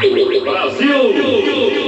Cidadania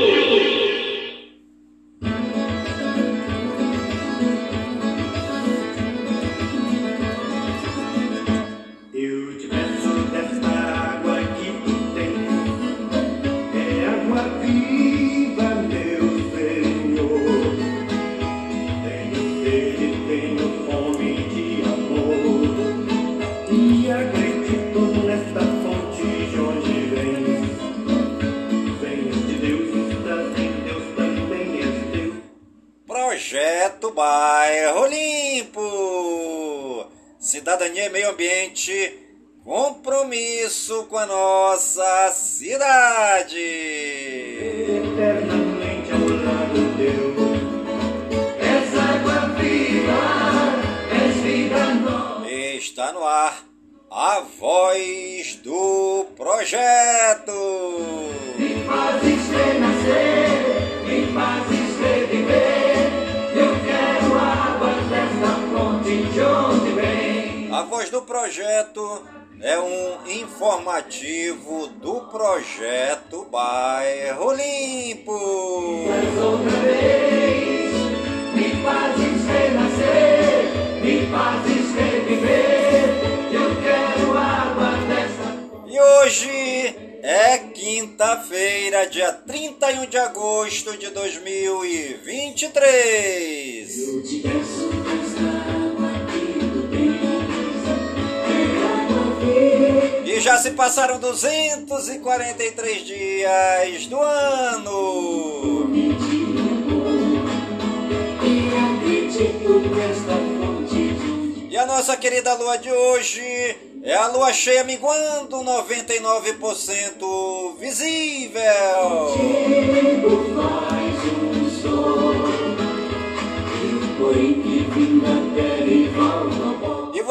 projeto é um informativo do projeto Bairro Limpo. Mais outra vez, me fazes renascer, me fazes reviver. Eu quero água desta E hoje é quinta-feira, dia 31 de agosto de 2023. Eu te peço E já se passaram 243 dias do ano. E a nossa querida lua de hoje é a lua cheia minguando 99% visível.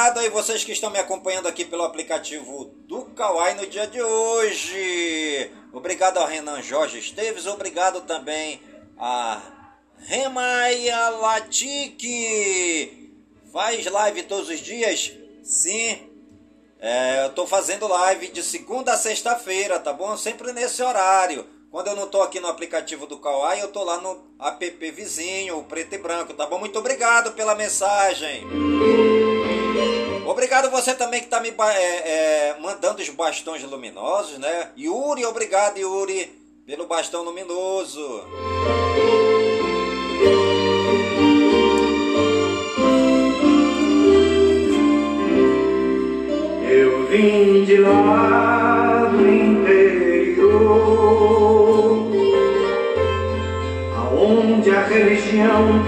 A Obrigado aí vocês que estão me acompanhando aqui pelo aplicativo do Kawai no dia de hoje. Obrigado ao Renan Jorge Esteves, obrigado também a Remaia Latique. Faz live todos os dias? Sim. É, eu tô fazendo live de segunda a sexta-feira, tá bom? Sempre nesse horário. Quando eu não tô aqui no aplicativo do Kawai, eu tô lá no app vizinho, o preto e branco, tá bom? Muito obrigado pela mensagem. Obrigado você também que está me é, é, mandando os bastões luminosos, né? Yuri, obrigado Yuri pelo bastão luminoso. Eu vim de lá do interior, aonde a religião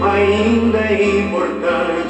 ainda é importante.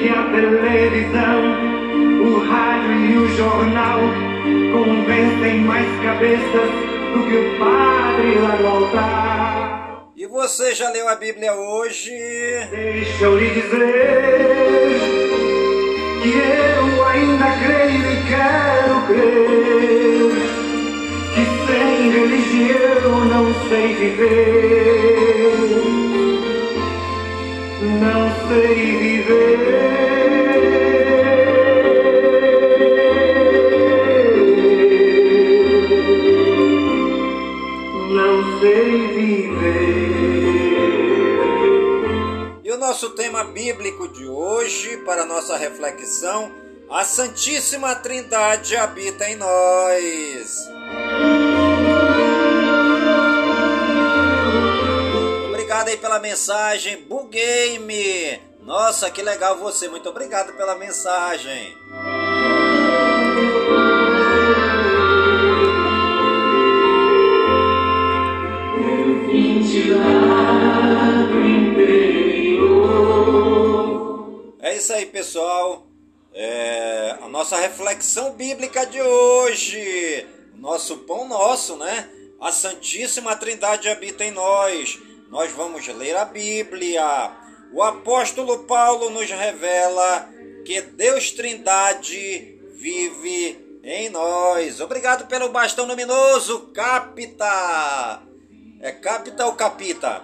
Que a televisão, o rádio e o jornal convencem mais cabeças do que o padre lá no altar. E você já leu a Bíblia hoje? Deixa eu lhe dizer que eu ainda creio e quero crer que sem religião não sei viver, não sei viver, nosso tema bíblico de hoje, para nossa reflexão, a Santíssima Trindade habita em nós. Mensagem. Buguei-me. Nossa, que legal você. Muito obrigado pela mensagem. É isso aí, pessoal. É a nossa reflexão bíblica de hoje. Nosso pão nosso, né? A Santíssima Trindade habita em nós. Nós vamos ler a Bíblia. O apóstolo Paulo nos revela que Deus Trindade vive em nós. Obrigado pelo bastão luminoso, Capita. É Capita ou Capita?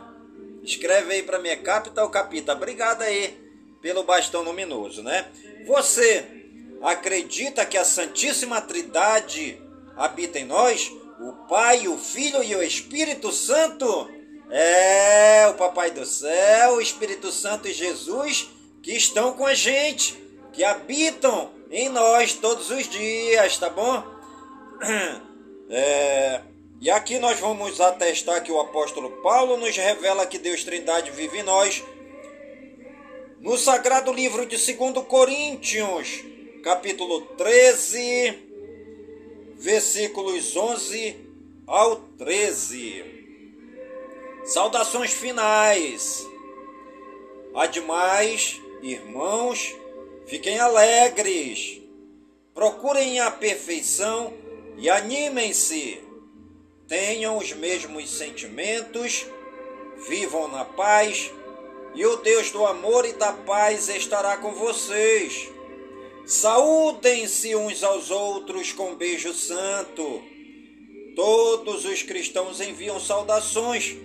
Escreve aí para mim, é Capita ou Capita? Obrigado aí pelo bastão luminoso, né? Você acredita que a Santíssima Trindade habita em nós? o Pai, o Filho e o Espírito Santo. É, o Papai do Céu, o Espírito Santo e Jesus que estão com a gente, que habitam em nós todos os dias, tá bom? É, e aqui nós vamos atestar que o apóstolo Paulo nos revela que Deus Trindade vive em nós. No sagrado livro de 2 Coríntios, capítulo 13, versículos 11 ao 13. Saudações finais. Ademais, irmãos, fiquem alegres, procurem a perfeição e animem-se. Tenham os mesmos sentimentos, vivam na paz, e o Deus do amor e da paz estará com vocês. Saúdem-se uns aos outros com beijo santo. Todos os cristãos enviam saudações.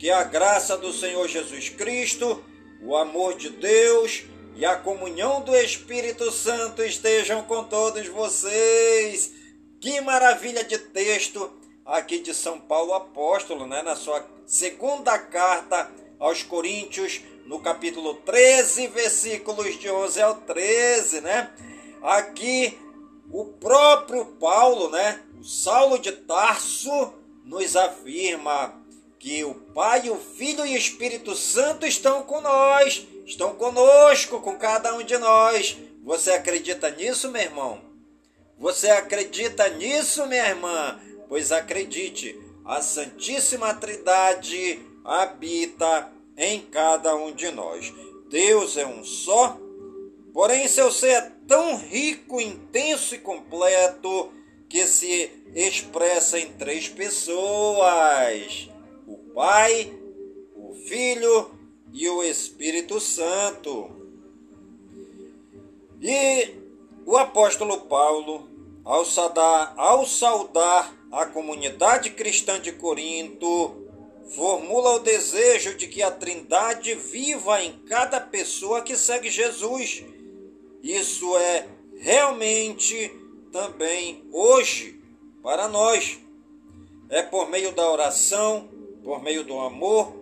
Que a graça do Senhor Jesus Cristo, o amor de Deus e a comunhão do Espírito Santo estejam com todos vocês. Que maravilha de texto aqui de São Paulo apóstolo, né, na sua segunda carta aos Coríntios, no capítulo 13, versículos de 11 ao 13, né? Aqui o próprio Paulo, né? O Saulo de Tarso nos afirma que o Pai, o Filho e o Espírito Santo estão com nós, estão conosco, com cada um de nós. Você acredita nisso, meu irmão? Você acredita nisso, minha irmã? Pois acredite, a Santíssima Trindade habita em cada um de nós. Deus é um só, porém seu ser é tão rico, intenso e completo que se expressa em três pessoas: Pai, o Filho e o Espírito Santo. E o apóstolo Paulo, ao saudar, ao saudar a comunidade cristã de Corinto, formula o desejo de que a Trindade viva em cada pessoa que segue Jesus. Isso é realmente também hoje para nós. É por meio da oração, por meio do amor,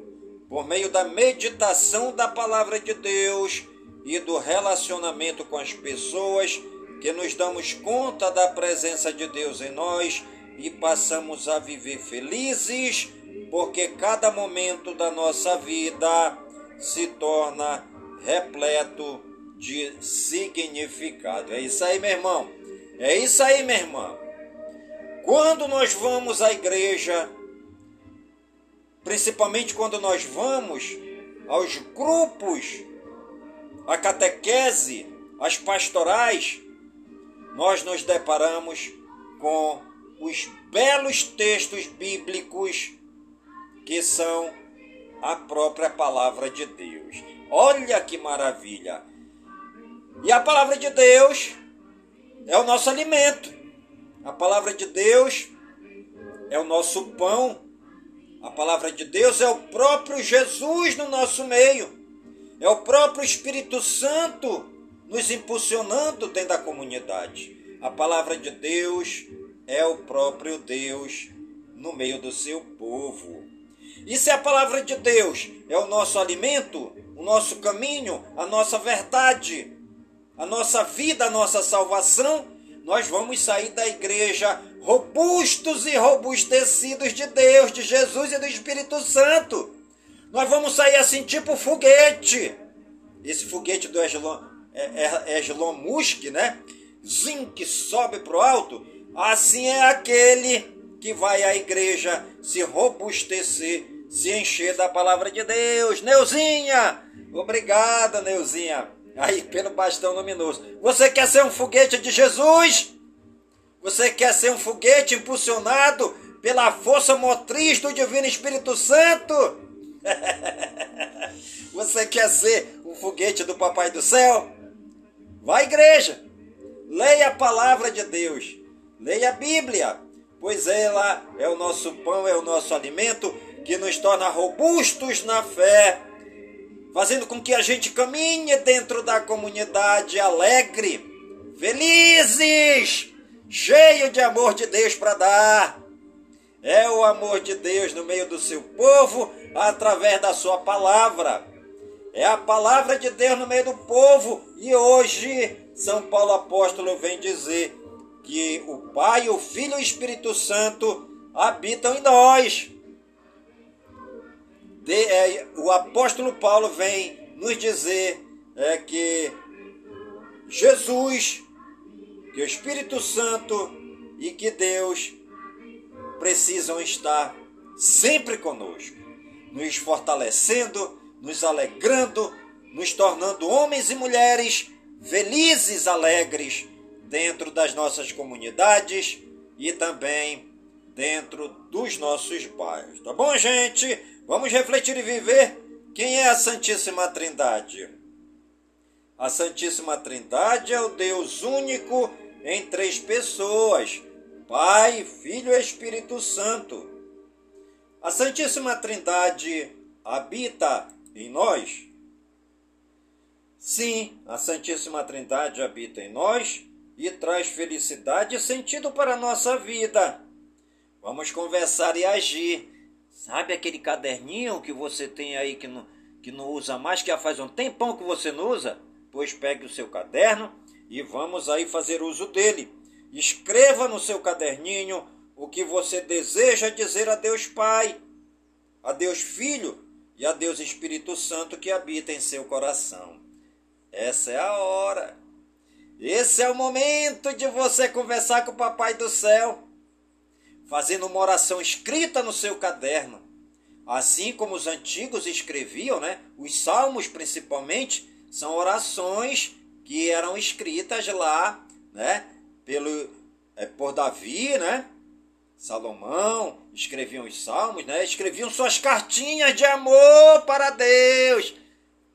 por meio da meditação da palavra de Deus e do relacionamento com as pessoas que nos damos conta da presença de Deus em nós e passamos a viver felizes porque cada momento da nossa vida se torna repleto de significado. É isso aí, meu irmão. É isso aí, minha irmã. Quando nós vamos à igreja, principalmente quando nós vamos aos grupos, a catequese, as pastorais, nós nos deparamos com os belos textos bíblicos que são a própria palavra de Deus. Olha que maravilha! E a palavra de Deus é o nosso alimento. A palavra de Deus é o nosso pão. A palavra de Deus é o próprio Jesus no nosso meio. É o próprio Espírito Santo nos impulsionando dentro da comunidade. A palavra de Deus é o próprio Deus no meio do seu povo. E se a palavra de Deus é o nosso alimento, o nosso caminho, a nossa verdade, a nossa vida, a nossa salvação, nós vamos sair da igreja robustos e robustecidos de Deus, de Jesus e do Espírito Santo. Nós vamos sair assim, tipo foguete. Esse foguete do Eslon, Eslon Musk, né? Zim, que sobe pro alto. Assim é aquele que vai à igreja se robustecer, se encher da palavra de Deus. Neuzinha! Obrigada, Neuzinha. Aí, pelo bastão luminoso. Você quer ser um foguete de Jesus? Você quer ser um foguete impulsionado pela força motriz do Divino Espírito Santo? Você quer ser um foguete do Papai do Céu? Vá à igreja. Leia a palavra de Deus. Leia a Bíblia, pois ela é o nosso pão, é o nosso alimento que nos torna robustos na fé, fazendo com que a gente caminhe dentro da comunidade alegre, felizes, cheio de amor de Deus para dar. É o amor de Deus no meio do seu povo através da sua palavra. É a palavra de Deus no meio do povo. E hoje, São Paulo Apóstolo vem dizer que o Pai, o Filho e o Espírito Santo habitam em nós. De, é, o apóstolo Paulo vem nos dizer é, que Jesus, que o Espírito Santo e que Deus precisam estar sempre conosco, nos fortalecendo, nos alegrando, nos tornando homens e mulheres felizes, alegres dentro das nossas comunidades e também dentro dos nossos bairros. Tá bom, gente? Vamos refletir e viver quem é a Santíssima Trindade. A Santíssima Trindade é o Deus único em três pessoas: Pai, Filho e Espírito Santo. A Santíssima Trindade habita em nós? Sim, a Santíssima Trindade habita em nós e traz felicidade e sentido para a nossa vida. Vamos conversar e agir. Sabe aquele caderninho que você tem aí que não, que não usa mais, que já faz um tempão que você não usa? Pois pegue o seu caderno e vamos aí fazer uso dele. Escreva no seu caderninho o que você deseja dizer a Deus Pai, a Deus Filho e a Deus Espírito Santo que habita em seu coração. Essa é a hora. Esse é o momento de você conversar com o Papai do Céu, fazendo uma oração escrita no seu caderno. Assim como os antigos escreviam, né? Os salmos principalmente são orações que eram escritas lá, né? pelo, é, por Davi, né? Salomão, escreviam os salmos, né? Escreviam suas cartinhas de amor para Deus.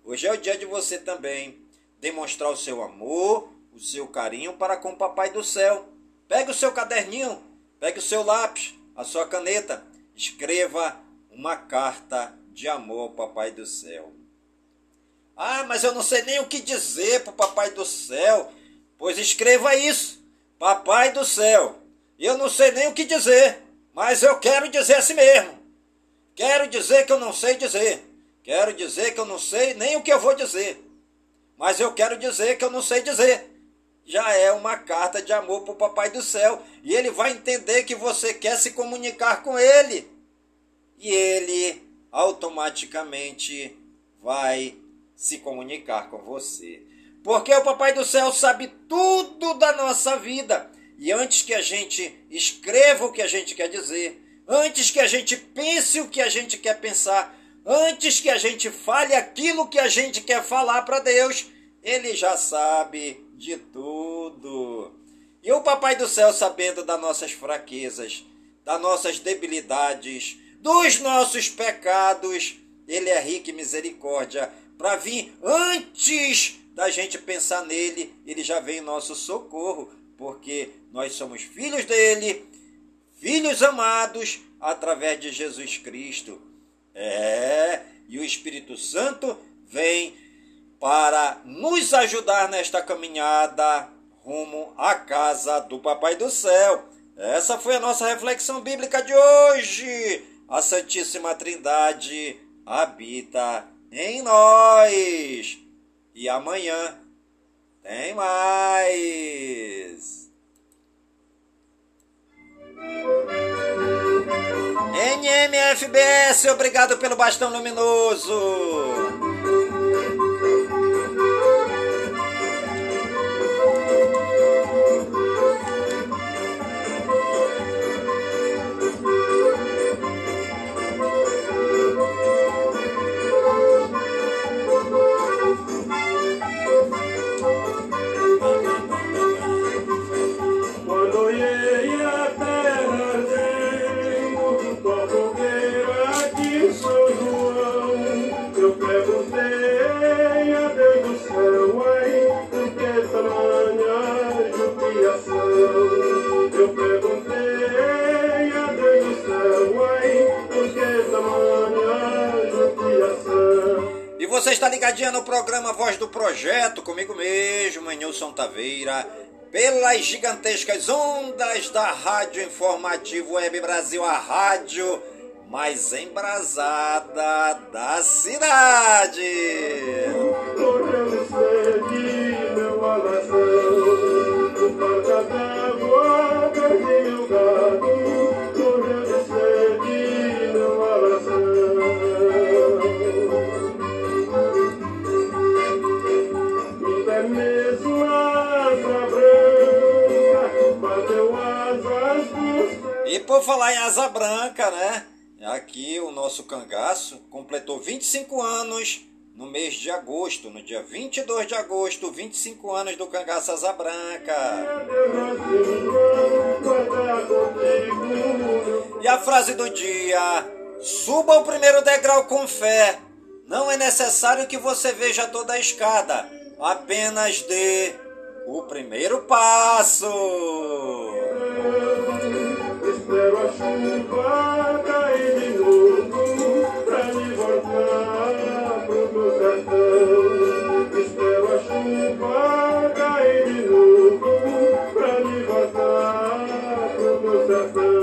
Hoje é o dia de você também demonstrar o seu amor, o seu carinho para com o Papai do Céu. Pegue o seu caderninho, pegue o seu lápis, a sua caneta, escreva uma carta de amor ao Papai do Céu. Mas eu não sei nem o que dizer para o Papai do Céu. Pois escreva isso. Papai do céu, eu não sei nem o que dizer, mas eu quero dizer assim mesmo. Quero dizer que eu não sei dizer. Quero dizer que eu não sei nem o que eu vou dizer. Mas eu quero dizer que eu não sei dizer. Já é uma carta de amor para o Papai do Céu. E ele vai entender que você quer se comunicar com ele. E ele automaticamente vai se comunicar com você. Porque o Papai do Céu sabe tudo da nossa vida. E antes que a gente escreva o que a gente quer dizer, antes que a gente pense o que a gente quer pensar, antes que a gente fale aquilo que a gente quer falar para Deus, ele já sabe de tudo. E o Papai do Céu, sabendo das nossas fraquezas, das nossas debilidades, dos nossos pecados, ele é rico em misericórdia para vir antes da gente pensar nele, ele já vem em nosso socorro, porque nós somos filhos dele, filhos amados através de Jesus Cristo. É, e o Espírito Santo vem para nos ajudar nesta caminhada rumo à casa do Papai do Céu. Essa foi a nossa reflexão bíblica de hoje. A Santíssima Trindade habita em nós. E amanhã tem mais. Enhe MFBS, obrigado pelo bastão luminoso. Ligadinha no programa Voz do Projeto, comigo mesmo, Nilson Taveira, pelas gigantescas ondas da Rádio Informativo Web Brasil, a rádio mais embrasada da cidade. Falar em asa branca, né? Aqui o nosso cangaço completou 25 anos no mês de agosto, no dia 22 de agosto, 25 anos do cangaço asa branca. E a frase do dia: Suba o primeiro degrau com fé. Não é necessário que você veja toda a escada, apenas dê o primeiro passo espero a chuva cair de novo pra me voltar pro meu sertão. Espero a chuva cair de novo pra me voltar pro meu sertão.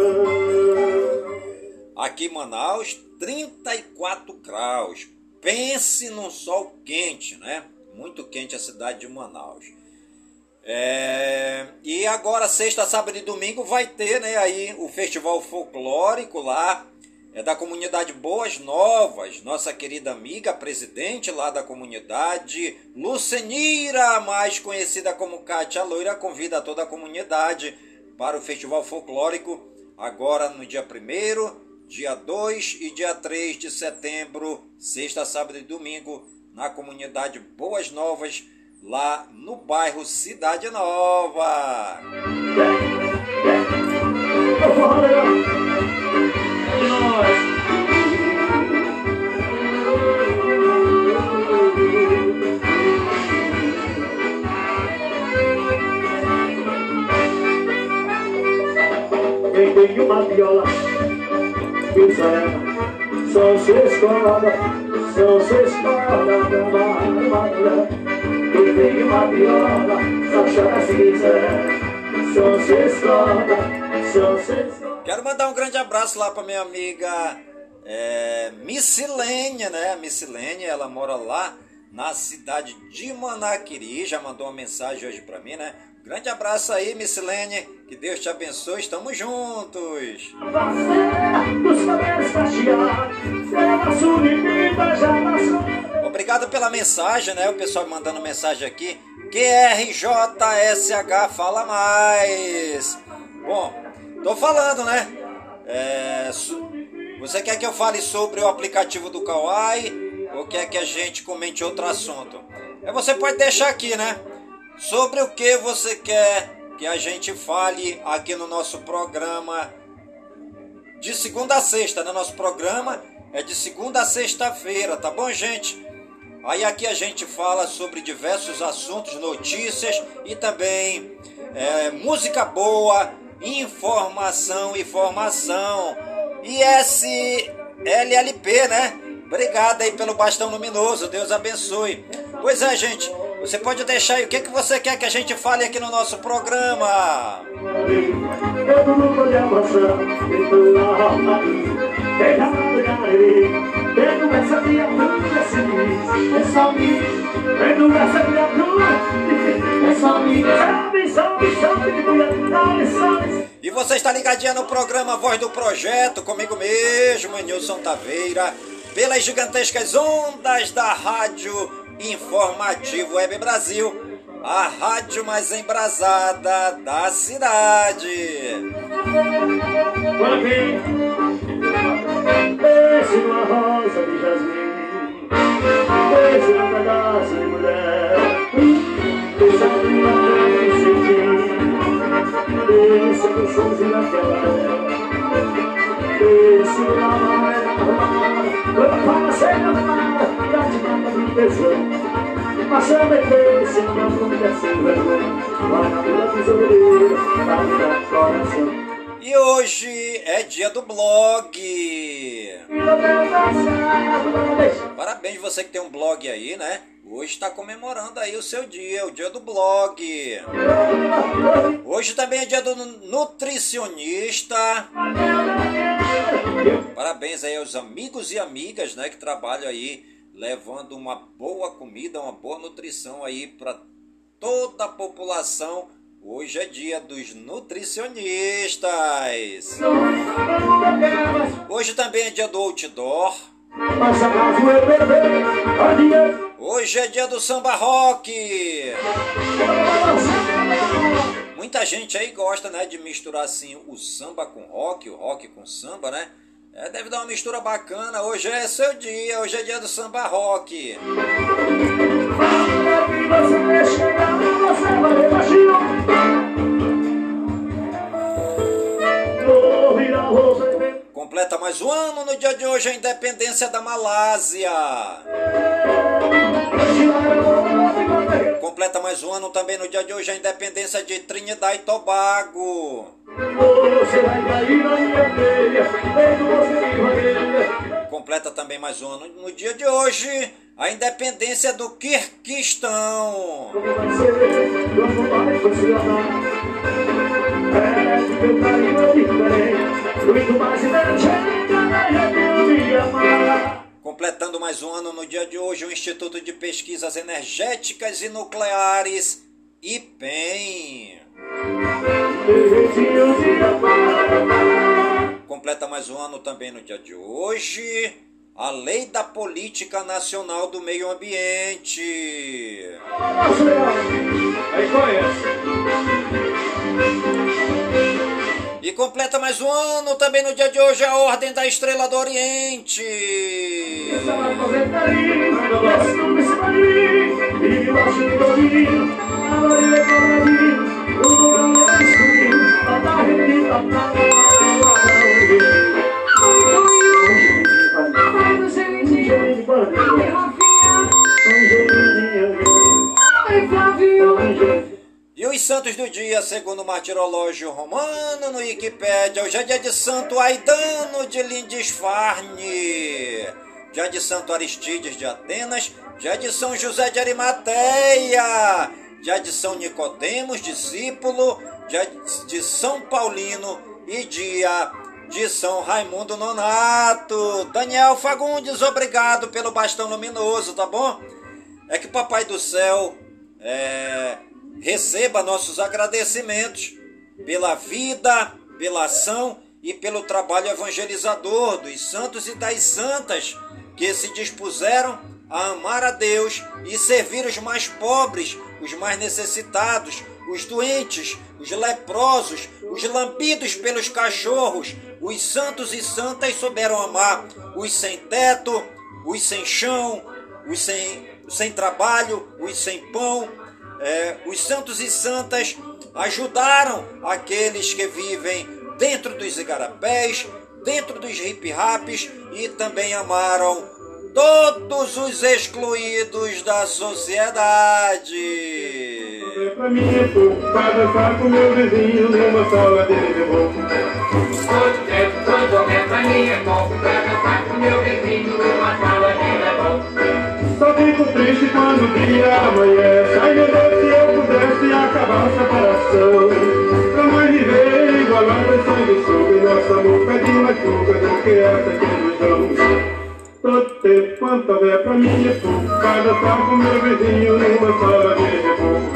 Aqui em Manaus, 34 graus. Pense num sol quente, né? Muito quente a cidade de Manaus. É, e agora, sexta, sábado e domingo, vai ter né, aí o festival folclórico lá. É da comunidade Boas Novas, nossa querida amiga presidente lá da comunidade, Lucenira, mais conhecida como Cátia Loira, convida toda a comunidade para o festival folclórico agora no dia 1 dia 2 e dia 3 de setembro, sexta, sábado e domingo, na comunidade Boas Novas lá no bairro Cidade Nova. Quem tem uma viola, quiser, só se escola, só se escola da madrugada veio uma viola, só chora se quiser. Só se escola, só se Quero mandar um grande abraço lá para minha amiga é, Missilênia, né? Missilênia, ela mora lá na cidade de Manaquiri. Já mandou uma mensagem hoje para mim, né? Grande abraço aí, Missilene. Que Deus te abençoe. Estamos juntos. Obrigado pela mensagem, né? O pessoal mandando mensagem aqui. QRJSH fala mais. Bom, tô falando, né? É, você quer que eu fale sobre o aplicativo do Kawaii ou quer que a gente comente outro assunto? É, você pode deixar aqui, né? Sobre o que você quer que a gente fale aqui no nosso programa de segunda a sexta, né? Nosso programa é de segunda a sexta-feira, tá bom, gente? Aí aqui a gente fala sobre diversos assuntos, notícias e também é, música boa, informação e formação. E SLLP, né? Obrigado aí pelo bastão luminoso, Deus abençoe. Pois é, gente, você pode deixar aí o que, que você quer que a gente fale aqui no nosso programa. E E você está ligadinha no programa Voz do Projeto, comigo mesmo, Nilson Taveira, pelas gigantescas ondas da Rádio Informativo Web Brasil, a rádio mais embrasada da cidade. Pense numa rosa de jasmim, pense num pedaço de mulher, pense numa terra sem fim, pense no sonho naquela pense numa maré quando fala sem amar, e a de tesão. Mas também pense numa mulher. Sem vergonha, lá na rua tesoureira, na minha coração. E hoje é dia do blog. Parabéns você que tem um blog aí, né? Hoje está comemorando aí o seu dia, o dia do blog. Hoje também é dia do nutricionista. Parabéns aí aos amigos e amigas, né, que trabalham aí levando uma boa comida, uma boa nutrição aí para toda a população Hoje é dia dos nutricionistas. Hoje também é dia do outdoor. Hoje é dia do samba rock. Muita gente aí gosta, né, de misturar assim o samba com rock, o rock com samba, né? É, deve dar uma mistura bacana. Hoje é seu dia, hoje é dia do samba rock. Completa mais um ano no dia de hoje a independência da Malásia. Completa mais um ano também no dia de hoje a independência de Trinidad e Tobago. Completa também mais um ano no dia de hoje a independência do Quirquistão. Completando mais um ano no dia de hoje, o Instituto de Pesquisas Energéticas e Nucleares, IPEM. Completa mais um ano também no dia de hoje, a Lei da Política Nacional do Meio Ambiente. Aí conhece. E completa mais um ano também no dia de hoje a Ordem da Estrela do Oriente. E os santos do dia, segundo o martirológio romano no Wikipédia, hoje é dia de Santo Aidano de Lindisfarne, dia de Santo Aristides de Atenas, dia de São José de Arimateia, dia de São Nicodemos, discípulo, dia de São Paulino e dia de São Raimundo Nonato. Daniel Fagundes, obrigado pelo bastão luminoso, tá bom? É que Papai do Céu é, receba nossos agradecimentos pela vida, pela ação e pelo trabalho evangelizador dos santos e das santas que se dispuseram a amar a Deus e servir os mais pobres, os mais necessitados, os doentes, os leprosos, os lambidos pelos cachorros, os santos e santas souberam amar os sem teto, os sem chão, os sem, sem trabalho, os sem pão. É, os santos e santas ajudaram aqueles que vivem dentro dos igarapés, dentro dos hip-raps e também amaram todos os excluídos da sociedade. Pra mim é pra dançar com meu vizinho numa sala de reboco. Todo tempo, todo momento pra mim é pouco, pra dançar com meu vizinho numa sala. Só fico triste quando o dia amanhece. Ai meu Deus, se eu pudesse acabar a separação. Pra mais viver igualando em sangue sobre nosso amor. Pede mais pouca do que essa ilusão. Todo tempo quanto houver pra mim é pouco, dançar com meu vizinho numa sala de reboco.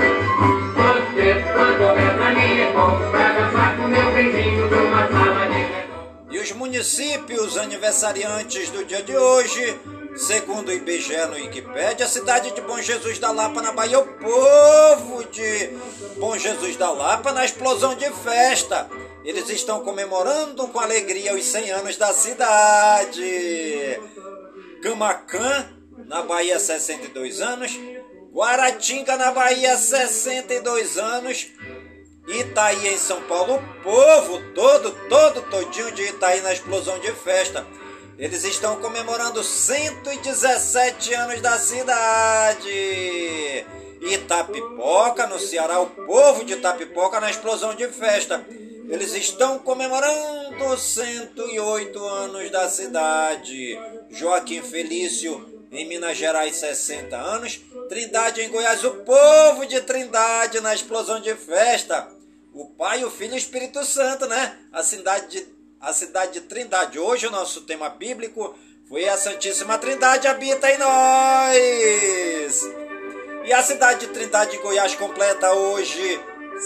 Todo tempo, todo momento pra mim é pouco, dançar com meu vizinho os municípios aniversariantes do dia de hoje, segundo o IBGE no Wikipédia, a cidade de Bom Jesus da Lapa, na Bahia, o povo de Bom Jesus da Lapa na explosão de festa. Eles estão comemorando com alegria os 100 anos da cidade. Camacan, na Bahia, 62 anos. Guaratinga, na Bahia, 62 anos. Itaí em São Paulo, o povo todo, todo, todinho de Itaí na explosão de festa. Eles estão comemorando 117 anos da cidade. Itapipoca, no Ceará, o povo de Itapipoca na explosão de festa. Eles estão comemorando 108 anos da cidade. Joaquim Felício, em Minas Gerais, 60 anos. Trindade em Goiás, o povo de Trindade na explosão de festa. O Pai, o Filho e o Espírito Santo, né? A cidade de, a cidade de Trindade. Hoje o nosso tema bíblico foi a Santíssima Trindade habita em nós. E a cidade de Trindade, Goiás, completa hoje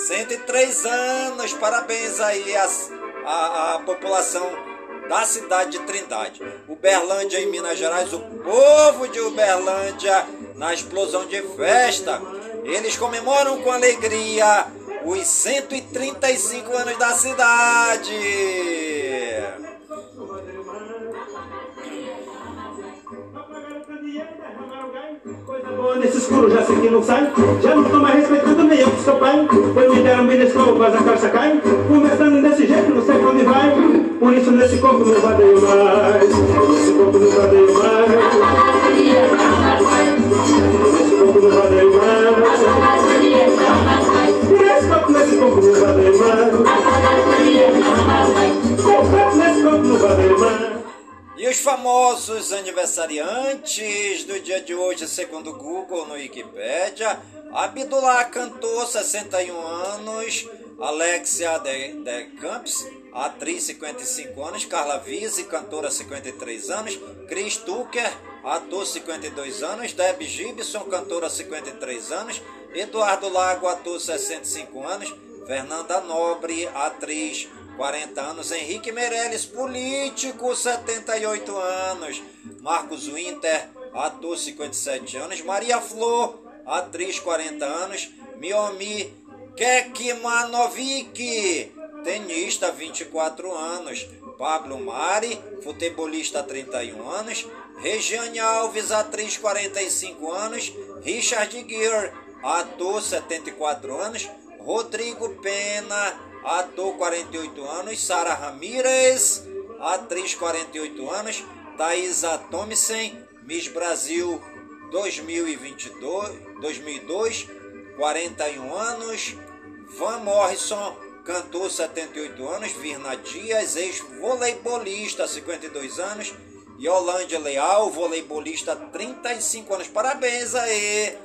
103 anos. Parabéns aí às, à, à população da cidade de Trindade. Uberlândia, em Minas Gerais, o povo de Uberlândia, na explosão de festa, eles comemoram com alegria os 135 anos da cidade. Nesse escuro já sei que não sai Já não estou mais respeitando nem eu que sou pai. Pois me deram bem nesse corpo, mas a calça cai. Conversando desse jeito, não sei pra onde vai. Por isso nesse corpo não vadeio mais. Nesse corpo não vadeio mais E os famosos aniversariantes do dia de hoje, segundo o Google no Wikipedia, Abdullah cantor, 61 anos, Alexia de, de Camps, atriz, 55 anos, Carla Vise, cantora, 53 anos, Chris Tucker, ator, 52 anos, Deb Gibson, cantora, 53 anos, Eduardo Lago, ator, 65 anos, Fernanda Nobre, atriz, 40 anos. Henrique Meirelles, político, 78 anos. Marcos Winter, ator, 57 anos. Maria Flor, atriz, 40 anos. Miomi Kekmanovic, tenista, 24 anos. Pablo Mari, futebolista, 31 anos. Regiane Alves, atriz, 45 anos. Richard Gere, ator, 74 anos. Rodrigo Pena, ator 48 anos, Sara Ramírez, atriz 48 anos, Thaisa Thompson, Miss Brasil 2022, 2002, 41 anos, Van Morrison, cantor 78 anos, Virna Dias, ex-voleibolista 52 anos, Yolândia Leal, voleibolista 35 anos. Parabéns aí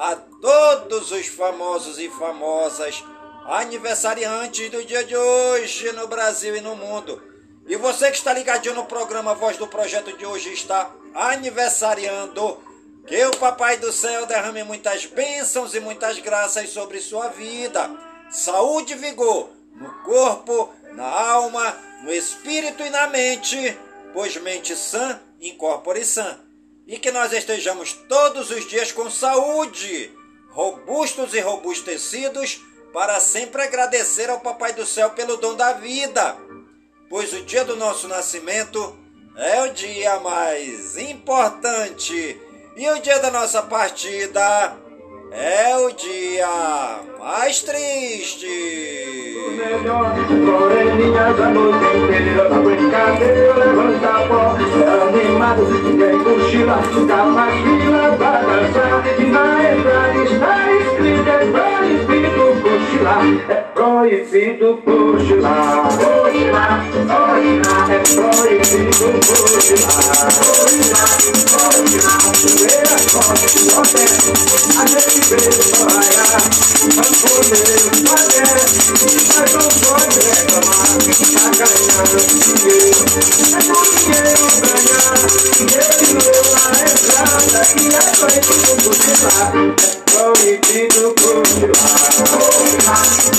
a todos os famosos e famosas aniversariantes do dia de hoje no Brasil e no mundo. E você que está ligadinho no programa Voz do Projeto de hoje está aniversariando. Que o Papai do Céu derrame muitas bênçãos e muitas graças sobre sua vida. Saúde e vigor no corpo, na alma, no espírito e na mente, pois mente sã, incorpore sã. E que nós estejamos todos os dias com saúde, robustos e robustecidos para sempre agradecer ao Papai do Céu pelo dom da vida, pois o dia do nosso nascimento é o dia mais importante e o dia da nossa partida é o dia mais triste. Moreninhas a noite inteira Na brincadeira levanta ninguém cochila fila pra dançar E na está escrito cochilar É proibido cochilar. Cochilar, cochilar É proibido cochilar. Cochilar, cochilar Poeira, corte, nordeste A gente veio trabalhar Mas poder fazer Mas não pode reclamar. Tá ganhando dinheiro É com dinheiro ganhar. Dinheiro na entrada E é proibido cochilar. É proibido cochilar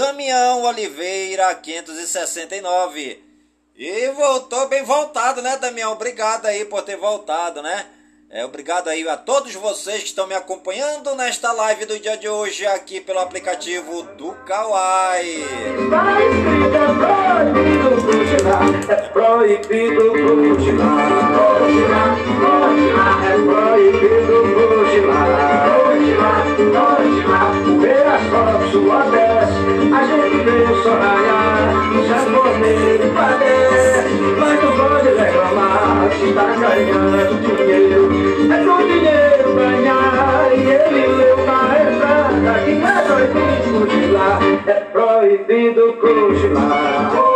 Damião Oliveira 569. E voltou bem voltado, né, Damião? Obrigado aí por ter voltado, né? É, obrigado aí a todos vocês que estão me acompanhando nesta live do dia de hoje aqui pelo aplicativo do escrito é a gente raiar, já forneiro padece, mas não pode reclamar, se tá ganhando dinheiro, é do dinheiro ganhar, e ele leu na entrada que é proibido cochilar, é proibido cochilar.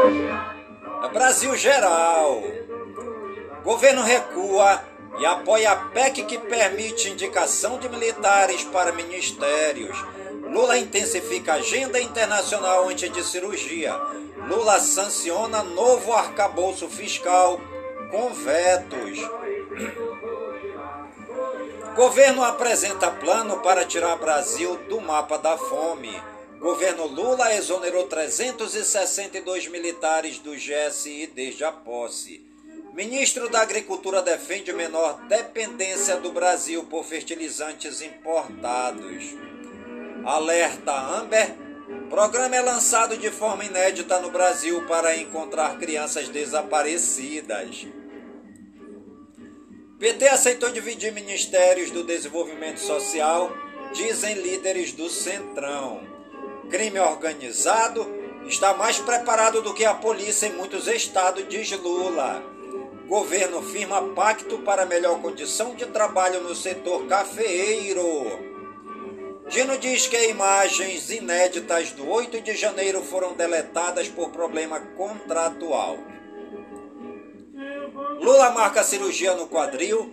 Brasil geral. Governo recua e apoia a PEC que permite indicação de militares para ministérios. Lula intensifica agenda internacional antes de cirurgia. Lula sanciona novo arcabouço fiscal com vetos. Governo apresenta plano para tirar Brasil do mapa da fome. Governo Lula exonerou 362 militares do GSI desde a posse. Ministro da Agricultura defende menor dependência do Brasil por fertilizantes importados. Alerta Amber. Programa é lançado de forma inédita no Brasil para encontrar crianças desaparecidas. PT aceitou dividir ministérios do desenvolvimento social, dizem líderes do Centrão. Crime organizado está mais preparado do que a polícia em muitos estados, diz Lula. Governo firma pacto para melhor condição de trabalho no setor cafeeiro. Dino diz que imagens inéditas do 8 de janeiro foram deletadas por problema contratual. Lula marca cirurgia no quadril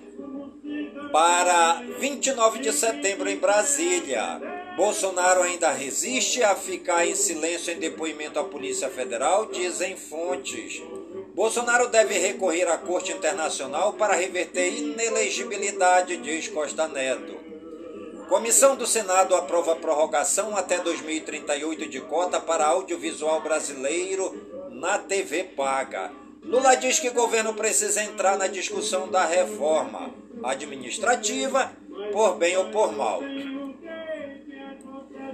para 29 de setembro em Brasília. Bolsonaro ainda resiste a ficar em silêncio em depoimento à Polícia Federal, dizem fontes. Bolsonaro deve recorrer à Corte Internacional para reverter inelegibilidade, diz Costa Neto. Comissão do Senado aprova prorrogação até 2038 de cota para audiovisual brasileiro na TV paga. Lula diz que governo precisa entrar na discussão da reforma administrativa, por bem ou por mal.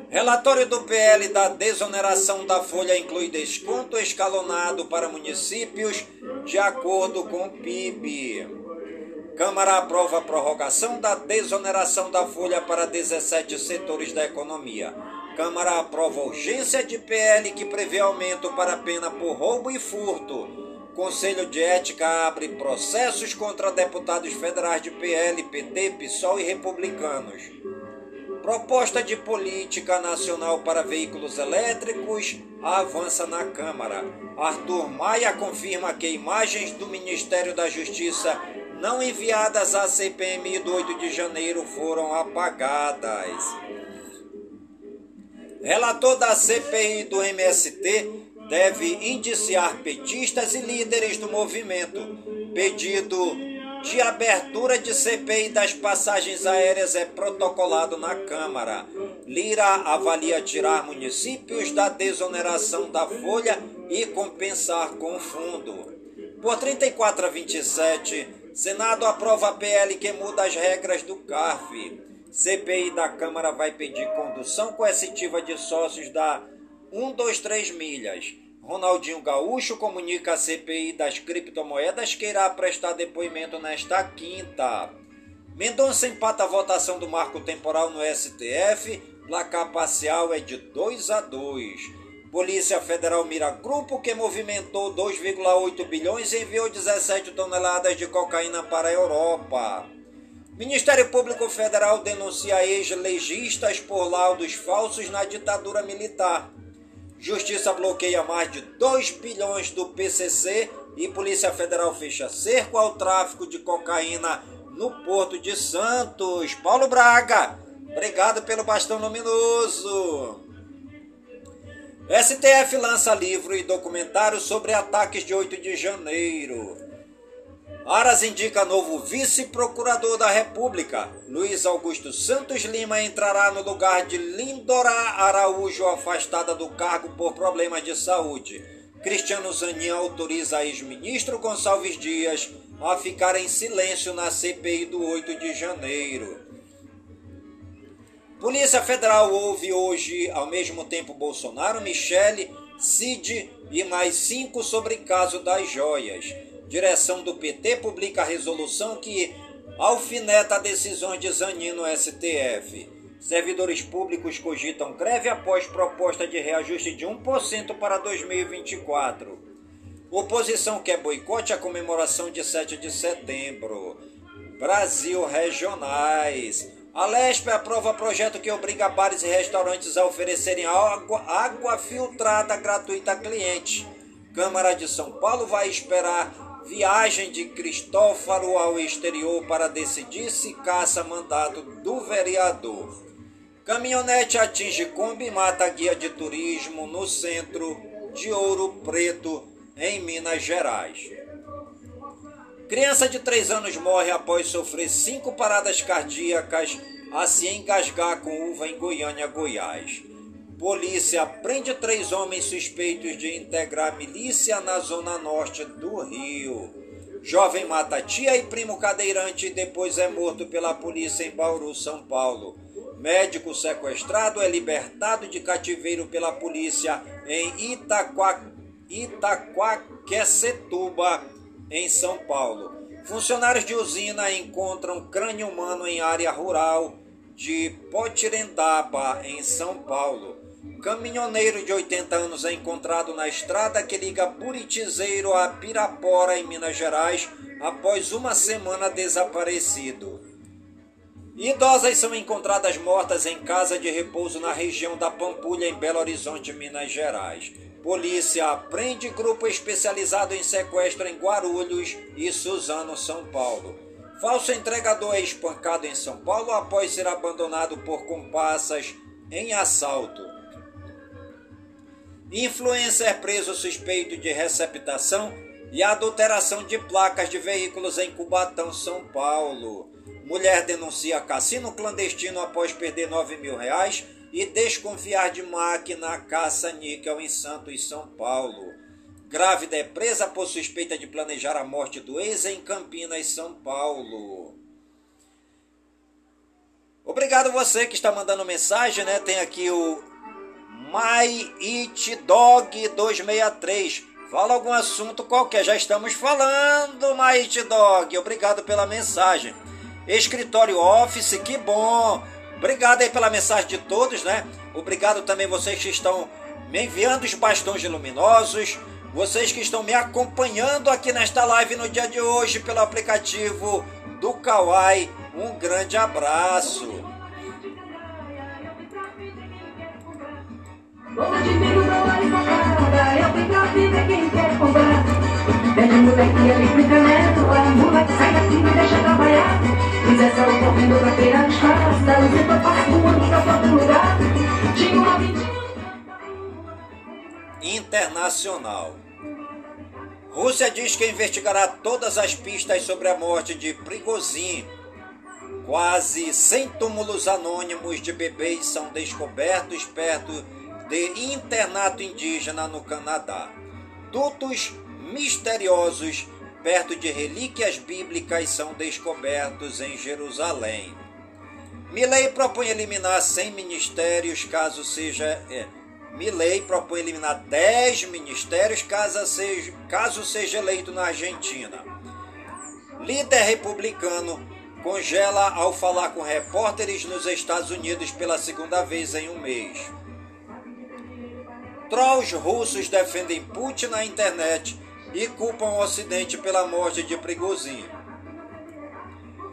Relatório do PL da desoneração da folha inclui desconto escalonado para municípios de acordo com o PIB. Câmara aprova a prorrogação da desoneração da folha para 17 setores da economia. Câmara aprova urgência de PL que prevê aumento para pena por roubo e furto. Conselho de Ética abre processos contra deputados federais de PL, PT, PSOL e republicanos. Proposta de política nacional para veículos elétricos avança na Câmara. Arthur Maia confirma que imagens do Ministério da Justiça não enviadas à CPMI do 8 de janeiro foram apagadas. Relator da CPI do MST deve indiciar petistas e líderes do movimento. Pedido de abertura de CPI das passagens aéreas é protocolado na Câmara. Lira avalia tirar municípios da desoneração da folha e compensar com fundo. Por 34 a 27, Senado aprova a PL que muda as regras do CARF. CPI da Câmara vai pedir condução coercitiva de sócios da 123 milhas. Ronaldinho Gaúcho comunica à CPI das criptomoedas que irá prestar depoimento nesta quinta. Mendonça empata a votação do marco temporal no STF. Placar parcial é de 2 a 2. Polícia Federal mira grupo que movimentou 2,8 bilhões e enviou 17 toneladas de cocaína para a Europa. Ministério Público Federal denuncia ex-legistas por laudos falsos na ditadura militar. Justiça bloqueia mais de 2 bilhões do PCC e Polícia Federal fecha cerco ao tráfico de cocaína no Porto de Santos. Paulo Braga, Obrigado pelo bastão luminoso. STF lança livro e documentário sobre ataques de 8 de janeiro. Aras indica novo vice-procurador da República. Luiz Augusto Santos Lima entrará no lugar de Lindorá Araújo, afastada do cargo por problemas de saúde. Cristiano Zanin autoriza ex-ministro Gonçalves Dias a ficar em silêncio na CPI do 8 de janeiro. Polícia Federal ouve hoje, ao mesmo tempo, Bolsonaro, Michele, Cid e mais cinco sobre caso das joias. Direção do PT publica a resolução que alfineta decisões de Zanin no STF. Servidores públicos cogitam greve após proposta de reajuste de 1% para 2024. Oposição quer boicote à comemoração de 7 de setembro. Brasil Regionais. A Lespe aprova projeto que obriga bares e restaurantes a oferecerem água, água filtrada gratuita a clientes. Câmara de São Paulo vai esperar Viagem de Cristófaro ao exterior para decidir se caça mandato do vereador. Caminhonete atinge Kombi e mata guia de turismo no centro de Ouro Preto, em Minas Gerais. Criança de 3 anos morre após sofrer cinco paradas cardíacas a se engasgar com uva em Goiânia, Goiás. Polícia prende três homens suspeitos de integrar milícia na zona norte do Rio. Jovem mata tia e primo cadeirante e depois é morto pela polícia em Bauru, São Paulo. Médico sequestrado é libertado de cativeiro pela polícia em Itaquaquecetuba, em São Paulo. Funcionários de usina encontram crânio humano em área rural de Potirendaba, em São Paulo. Caminhoneiro de 80 anos é encontrado na estrada que liga Buritizeiro a Pirapora, em Minas Gerais, após uma semana desaparecido. Idosas são encontradas mortas em casa de repouso na região da Pampulha, em Belo Horizonte, Minas Gerais. Polícia prende grupo especializado em sequestro em Guarulhos e Suzano, São Paulo. Falso entregador é espancado em São Paulo após ser abandonado por comparsas em assalto. Influencer preso suspeito de receptação e adulteração de placas de veículos em Cubatão, São Paulo. Mulher denuncia cassino clandestino após perder 9 mil reais e desconfiar de máquina caça-níquel em Santos, São Paulo. Grávida é presa por suspeita de planejar a morte do ex em Campinas, São Paulo. Obrigado você que está mandando mensagem, né? Tem aqui o My It Dog 263. Fala algum assunto qualquer. Já estamos falando, My It Dog. Obrigado pela mensagem. Escritório Office, que bom. Obrigado aí pela mensagem de todos, né? Obrigado também vocês que estão me enviando os bastões luminosos. Vocês que estão me acompanhando aqui nesta live no dia de hoje pelo aplicativo do Kawai. Um grande abraço. Facada, eu tenho vida quem quer comprar. Pede moleque ali pro caneto, a mula que sai daqui me deixa trabalhar. Fiz essa correndo pra criar espaço, da luz pra parte do mundo pra todo lugar. Tinha uma vidinha... Internacional. Rússia diz que investigará todas as pistas sobre a morte de Prigozhin. Quase 100 túmulos anônimos de bebês são descobertos perto de internato indígena no Canadá. Dutos misteriosos perto de relíquias bíblicas são descobertos em Jerusalém. Milley propõe eliminar 100 ministérios caso seja. É, Milley propõe eliminar 10 ministérios caso seja, caso seja eleito na Argentina. Líder republicano congela ao falar com repórteres nos Estados Unidos pela segunda vez em um mês. Trolls russos defendem Putin na internet e culpam o Ocidente pela morte de Prigozhin.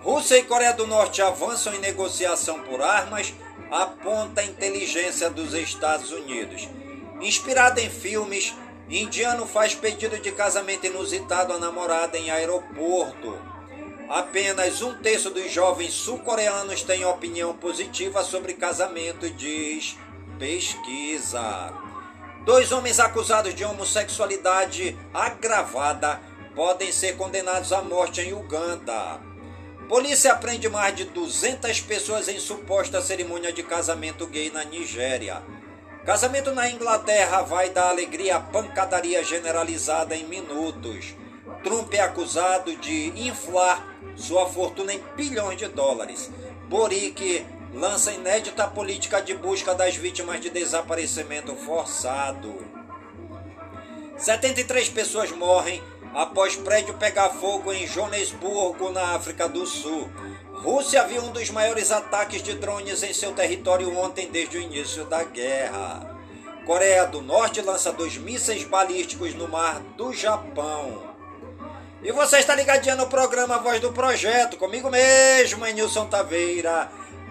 Rússia e Coreia do Norte avançam em negociação por armas, aponta a inteligência dos Estados Unidos. Inspirado em filmes, indiano faz pedido de casamento inusitado à namorada em aeroporto. Apenas um terço dos jovens sul-coreanos tem opinião positiva sobre casamento, diz pesquisa. Dois homens acusados de homossexualidade agravada podem ser condenados à morte em Uganda. Polícia prende mais de 200 pessoas em suposta cerimônia de casamento gay na Nigéria. Casamento na Inglaterra vai dar alegria à pancadaria generalizada em minutos. Trump é acusado de inflar sua fortuna em bilhões de dólares. Boric lança inédita política de busca das vítimas de desaparecimento forçado. 73 pessoas morrem após prédio pegar fogo em Joanesburgo, na África do Sul. Rússia viu um dos maiores ataques de drones em seu território ontem desde o início da guerra. Coreia do Norte lança dois mísseis balísticos no mar do Japão. E você está ligadinho no programa Voz do Projeto, comigo mesmo, Nilson Taveira,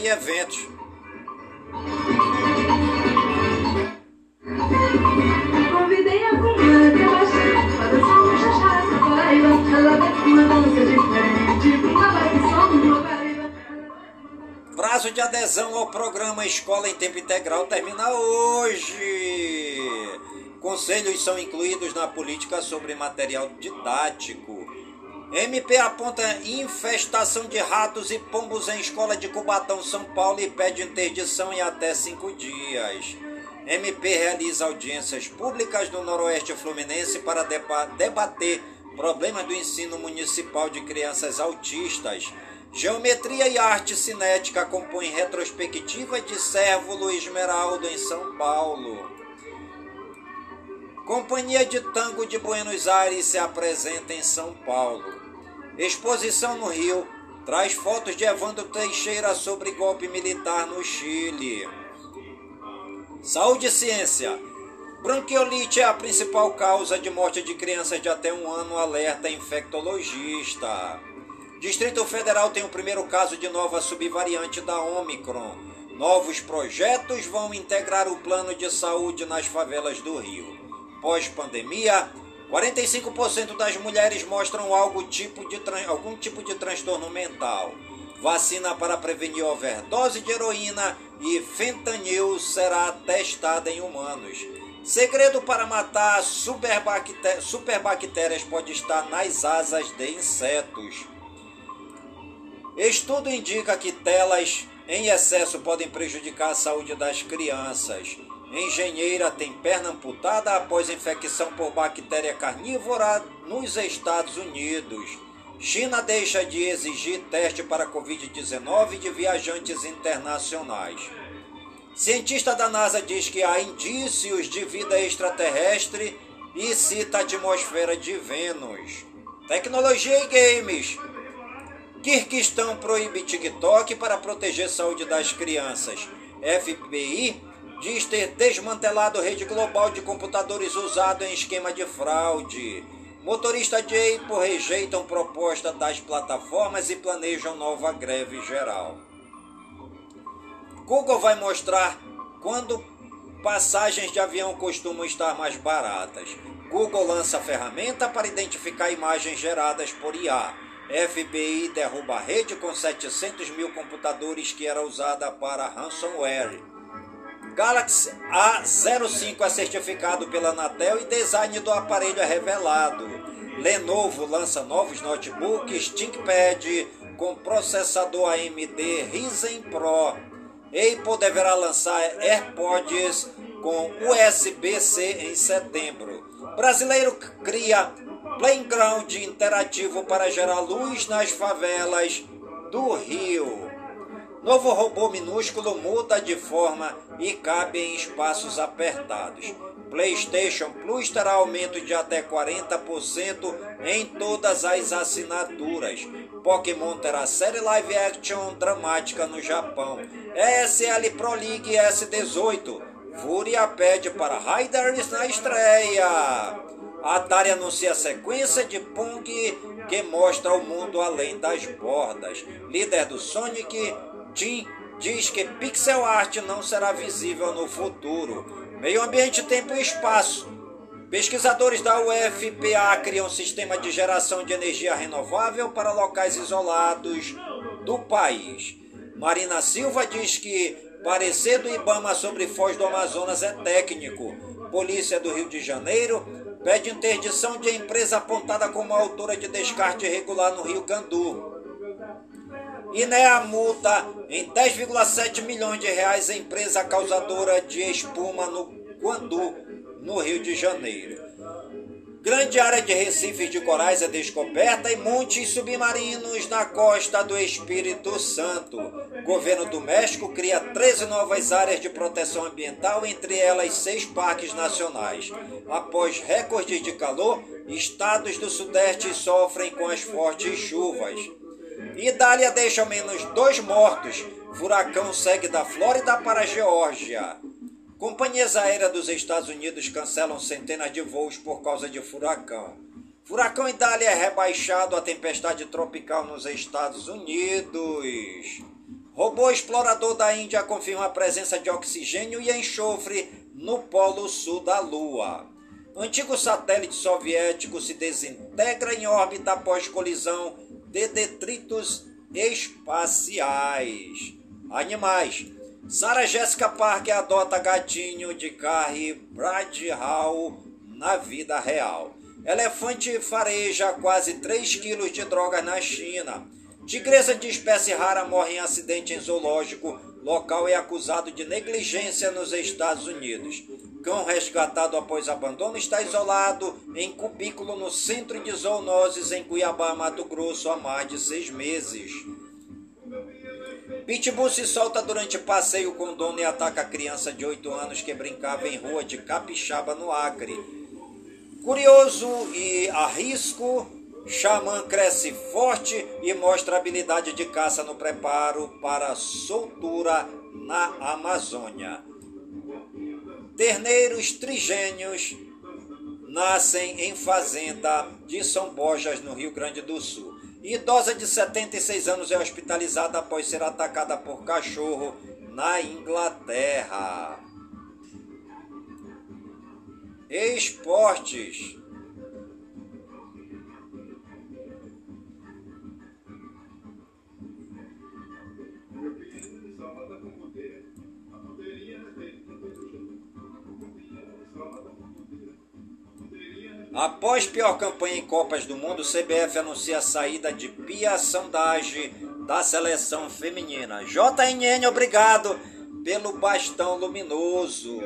Educação, cultura e eventos. Convidei a para Paraíba. Ela uma dança diferente, uma Paraíba. Prazo de adesão ao programa Escola em Tempo Integral termina hoje. Conselhos são incluídos na política sobre material didático. MP aponta infestação de ratos e pombos em escola de Cubatão, São Paulo e pede interdição em até cinco dias. MP realiza audiências públicas no Noroeste Fluminense para deba- debater problemas do ensino municipal de crianças autistas. Geometria e arte cinética compõem retrospectiva de Servo Luiz Meraldo em São Paulo. Companhia de Tango de Buenos Aires se apresenta em São Paulo. Exposição no Rio traz fotos de Evandro Teixeira sobre golpe militar no Chile. Saúde e ciência. Bronquiolite é a principal causa de morte de crianças de até um ano, alerta infectologista. Distrito Federal tem o primeiro caso de nova subvariante da Omicron. Novos projetos vão integrar o plano de saúde nas favelas do Rio. Pós-pandemia, 45% das mulheres mostram algo tipo de algum tipo de transtorno mental. Vacina para prevenir overdose de heroína e fentanil será testada em humanos. Segredo para matar superbacté- superbactérias pode estar nas asas de insetos. Estudo indica que telas em excesso podem prejudicar a saúde das crianças. Engenheira tem perna amputada após infecção por bactéria carnívora nos Estados Unidos. China deixa de exigir teste para Covid-19 de viajantes internacionais. Cientista da NASA diz que há indícios de vida extraterrestre e cita a atmosfera de Vênus. Tecnologia e games. Kirguistão proíbe TikTok para proteger a saúde das crianças. FBI diz ter desmantelado rede global de computadores usado em esquema de fraude. Motorista de Apple rejeitam proposta das plataformas e planejam nova greve geral. Google vai mostrar quando passagens de avião costumam estar mais baratas. Google lança ferramenta para identificar imagens geradas por IA. FBI derruba a rede com 700 mil computadores que era usada para ransomware. Galaxy A05 é certificado pela Anatel e design do aparelho é revelado. Lenovo lança novos notebooks ThinkPad com processador AMD Ryzen Pro. Apple deverá lançar AirPods com USB-C em setembro. Brasileiro cria playground interativo para gerar luz nas favelas do Rio. Novo robô minúsculo muda de forma e cabe em espaços apertados. PlayStation Plus terá aumento de até 40% em todas as assinaturas. Pokémon terá série live action dramática no Japão. ESL Pro League S18. Fúria pede para Riders na estreia. Atari anuncia a sequência de Pong que mostra o mundo além das bordas. Líder do Sonic, Tim, diz que pixel art não será visível no futuro. Meio ambiente, tempo e espaço. Pesquisadores da UFPA criam um sistema de geração de energia renovável para locais isolados do país. Marina Silva diz que parecer do Ibama sobre Foz do Amazonas é técnico. Polícia do Rio de Janeiro pede interdição de empresa apontada como autora de descarte irregular no Rio Candu. INEA multa em 10,7 milhões de reais a empresa causadora de espuma no Guandu, no Rio de Janeiro. Grande área de recifes de corais é descoberta e montes submarinos na costa do Espírito Santo. Governo do México cria 13 novas áreas de proteção ambiental, entre elas seis parques nacionais. Após recordes de calor, estados do Sudeste sofrem com as fortes chuvas. Idália deixa ao menos dois mortos. Furacão segue da Flórida para a Geórgia. Companhias aéreas dos Estados Unidos cancelam centenas de voos por causa de furacão. Furacão Idália é rebaixado a tempestade tropical nos Estados Unidos. Robô explorador da Índia confirma a presença de oxigênio e enxofre no polo sul da Lua. Antigo satélite soviético se desintegra em órbita após colisão de detritos espaciais. Animais. Sarah Jessica Parker adota gatinho de Carrie Bradshaw na vida real. Elefante fareja quase 3 quilos de drogas na China. Tigresa de espécie rara morre em acidente em zoológico. Local é acusado de negligência nos Estados Unidos. Cão resgatado após abandono está isolado em cubículo no centro de zoonoses em Cuiabá, Mato Grosso, há mais de seis meses. Pitbull se solta durante passeio com dono e ataca a criança de 8 anos que brincava em rua de Capixaba, no Acre. Curioso e a risco, Xamã cresce forte e mostra habilidade de caça no preparo para soltura na Amazônia. Terneiros trigênios nascem em fazenda de São Borjas, no Rio Grande do Sul. Idosa de 76 anos é hospitalizada após ser atacada por cachorro na Inglaterra. Esportes. Após pior campanha em Copas do Mundo, o CBF anuncia a saída de Pia Sandage da seleção feminina. JNN, obrigado pelo bastão luminoso.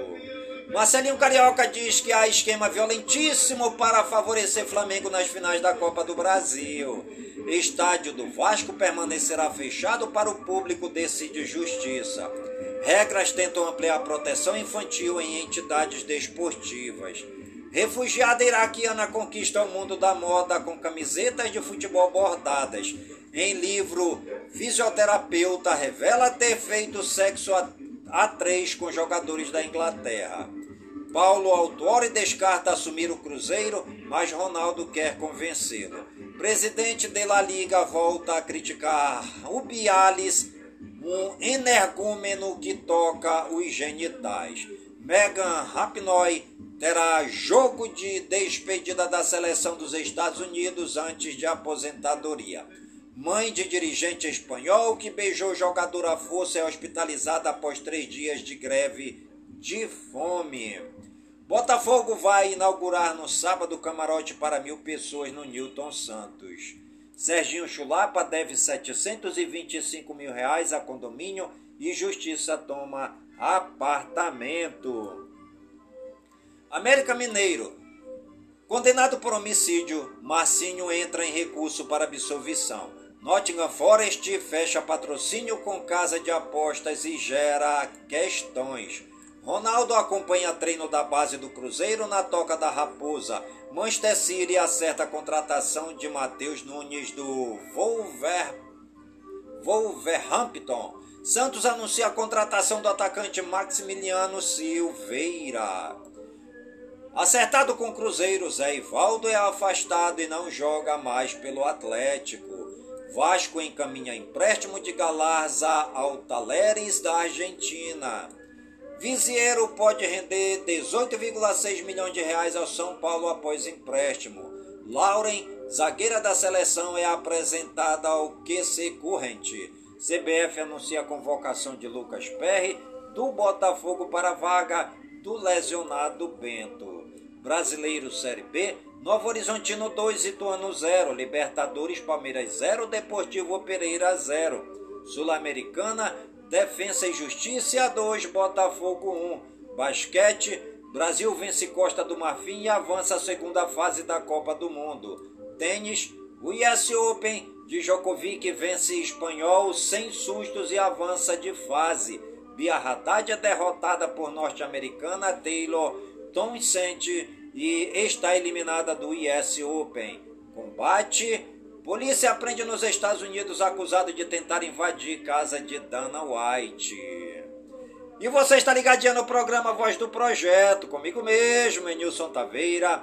Marcelinho Carioca diz que há esquema violentíssimo para favorecer Flamengo nas finais da Copa do Brasil. Estádio do Vasco permanecerá fechado para o público, decide justiça. Regras tentam ampliar a proteção infantil em entidades desportivas. Refugiada iraquiana conquista o mundo da moda com camisetas de futebol bordadas. Em livro, fisioterapeuta revela ter feito sexo a, a três com jogadores da Inglaterra. Paulo Autuori descarta assumir o Cruzeiro, mas Ronaldo quer convencê-lo. Presidente de La Liga volta a criticar o Bialis, um energúmeno que toca os genitais. Megan Rapinoe terá jogo de despedida da seleção dos Estados Unidos antes de aposentadoria. Mãe de dirigente espanhol que beijou jogador à força é hospitalizada após três dias de greve de fome. Botafogo vai inaugurar no sábado camarote para mil pessoas no Newton Santos. Serginho Chulapa deve 725 mil reais a condomínio e justiça toma apartamento. América Mineiro. Condenado por homicídio, Marcinho entra em recurso para absolvição. Nottingham Forest fecha patrocínio com casa de apostas e gera questões. Ronaldo acompanha treino da base do Cruzeiro na Toca da Raposa. Manchester City acerta a contratação de Matheus Nunes do Wolver... Wolverhampton. Santos anuncia a contratação do atacante Maximiliano Silveira. Acertado com Cruzeiro, Zé Ivaldo é afastado e não joga mais pelo Atlético. Vasco encaminha empréstimo de Galarza ao Taleres da Argentina. Viziero pode render 18,6 milhões de reais ao São Paulo após empréstimo. Lauren, zagueira da seleção, é apresentada ao QC Current. CBF anuncia a convocação de Lucas Perry do Botafogo para a vaga do lesionado Bento. Brasileiro Série B, Novo Horizontino 2, Ituano 0, Libertadores Palmeiras 0, Deportivo Pereira 0. Sul-Americana, Defensa e Justiça 2, Botafogo 1. Basquete, Brasil vence Costa do Marfim e avança a segunda fase da Copa do Mundo. Tênis, o US Open Djokovic vence Espanhol sem sustos e avança de fase. Bia Haddad é derrotada por norte-americana Taylor Townsend e está eliminada do US Open. Combate. Polícia prende nos Estados Unidos acusado de tentar invadir casa de Dana White. E você está ligadinho no programa Voz do Projeto, comigo mesmo, Enilson Taveira,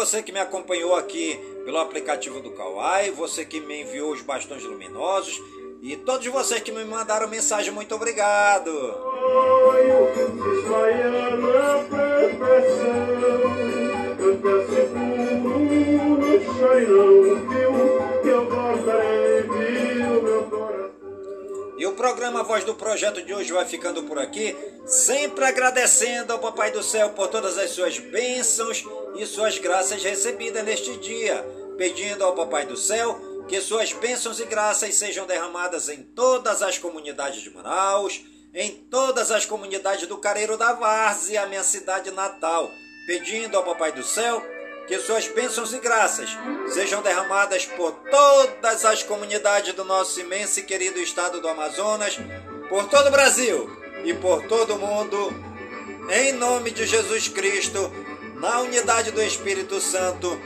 Você que me acompanhou aqui pelo aplicativo do Kawai, você que me enviou os bastões luminosos e todos vocês que me mandaram mensagem, muito obrigado. E o programa Voz do Projeto de hoje vai ficando por aqui, sempre agradecendo ao Papai do Céu por todas as suas bênçãos e suas graças recebidas neste dia, pedindo ao Papai do Céu que suas bênçãos e graças sejam derramadas em todas as comunidades de Manaus, em todas as comunidades do Careiro da Várzea, minha cidade natal, pedindo ao Papai do Céu que suas bênçãos e graças sejam derramadas por todas as comunidades do nosso imenso e querido estado do Amazonas, por todo o Brasil e por todo o mundo, em nome de Jesus Cristo, na unidade do Espírito Santo,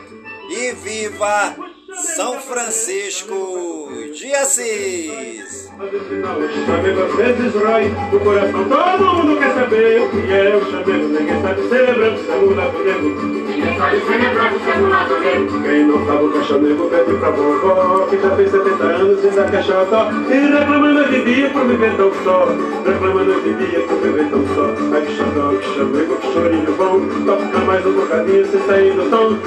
e viva São Francisco de Assis! O chamego às vezes rói o coração, todo mundo quer saber o que é o chamego. Ninguém sabe celebrando o simulado nego. Ninguém sabe celebrar o simulado mesmo. Quem não sabe o é chamego pede pra vovó, que já fez 70 anos e quer xodó. E reclamando de dia por viver tão só, reclamando de dia por viver tão só. Ai que xodó, que chamego, que chorinho bom, toca mais um bocadinho sem sair do tom.